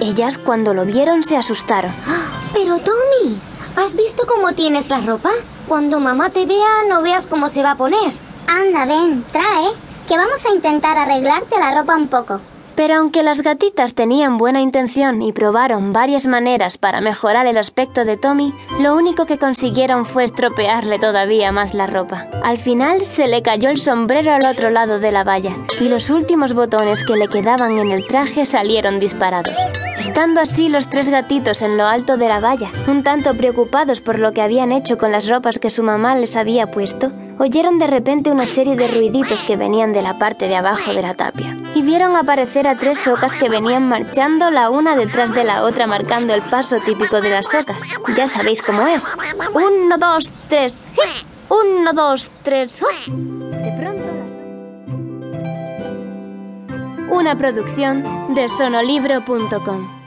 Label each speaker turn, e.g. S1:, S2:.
S1: Ellas, cuando lo vieron, se asustaron.
S2: Pero Tommy, ¿has visto cómo tienes la ropa? Cuando mamá te vea, no veas cómo se va a poner.
S3: Anda, ven, trae, que vamos a intentar arreglarte la ropa un poco.
S1: Pero aunque las gatitas tenían buena intención y probaron varias maneras para mejorar el aspecto de Tommy, lo único que consiguieron fue estropearle todavía más la ropa. Al final se le cayó el sombrero al otro lado de la valla y los últimos botones que le quedaban en el traje salieron disparados. Estando así los tres gatitos en lo alto de la valla, un tanto preocupados por lo que habían hecho con las ropas que su mamá les había puesto, oyeron de repente una serie de ruiditos que venían de la parte de abajo de la tapia. Y vieron aparecer a tres socas que venían marchando la una detrás de la otra marcando el paso típico de las socas. Ya sabéis cómo es. Uno, dos, tres. Uno, dos, tres. De pronto las... Una producción de sonolibro.com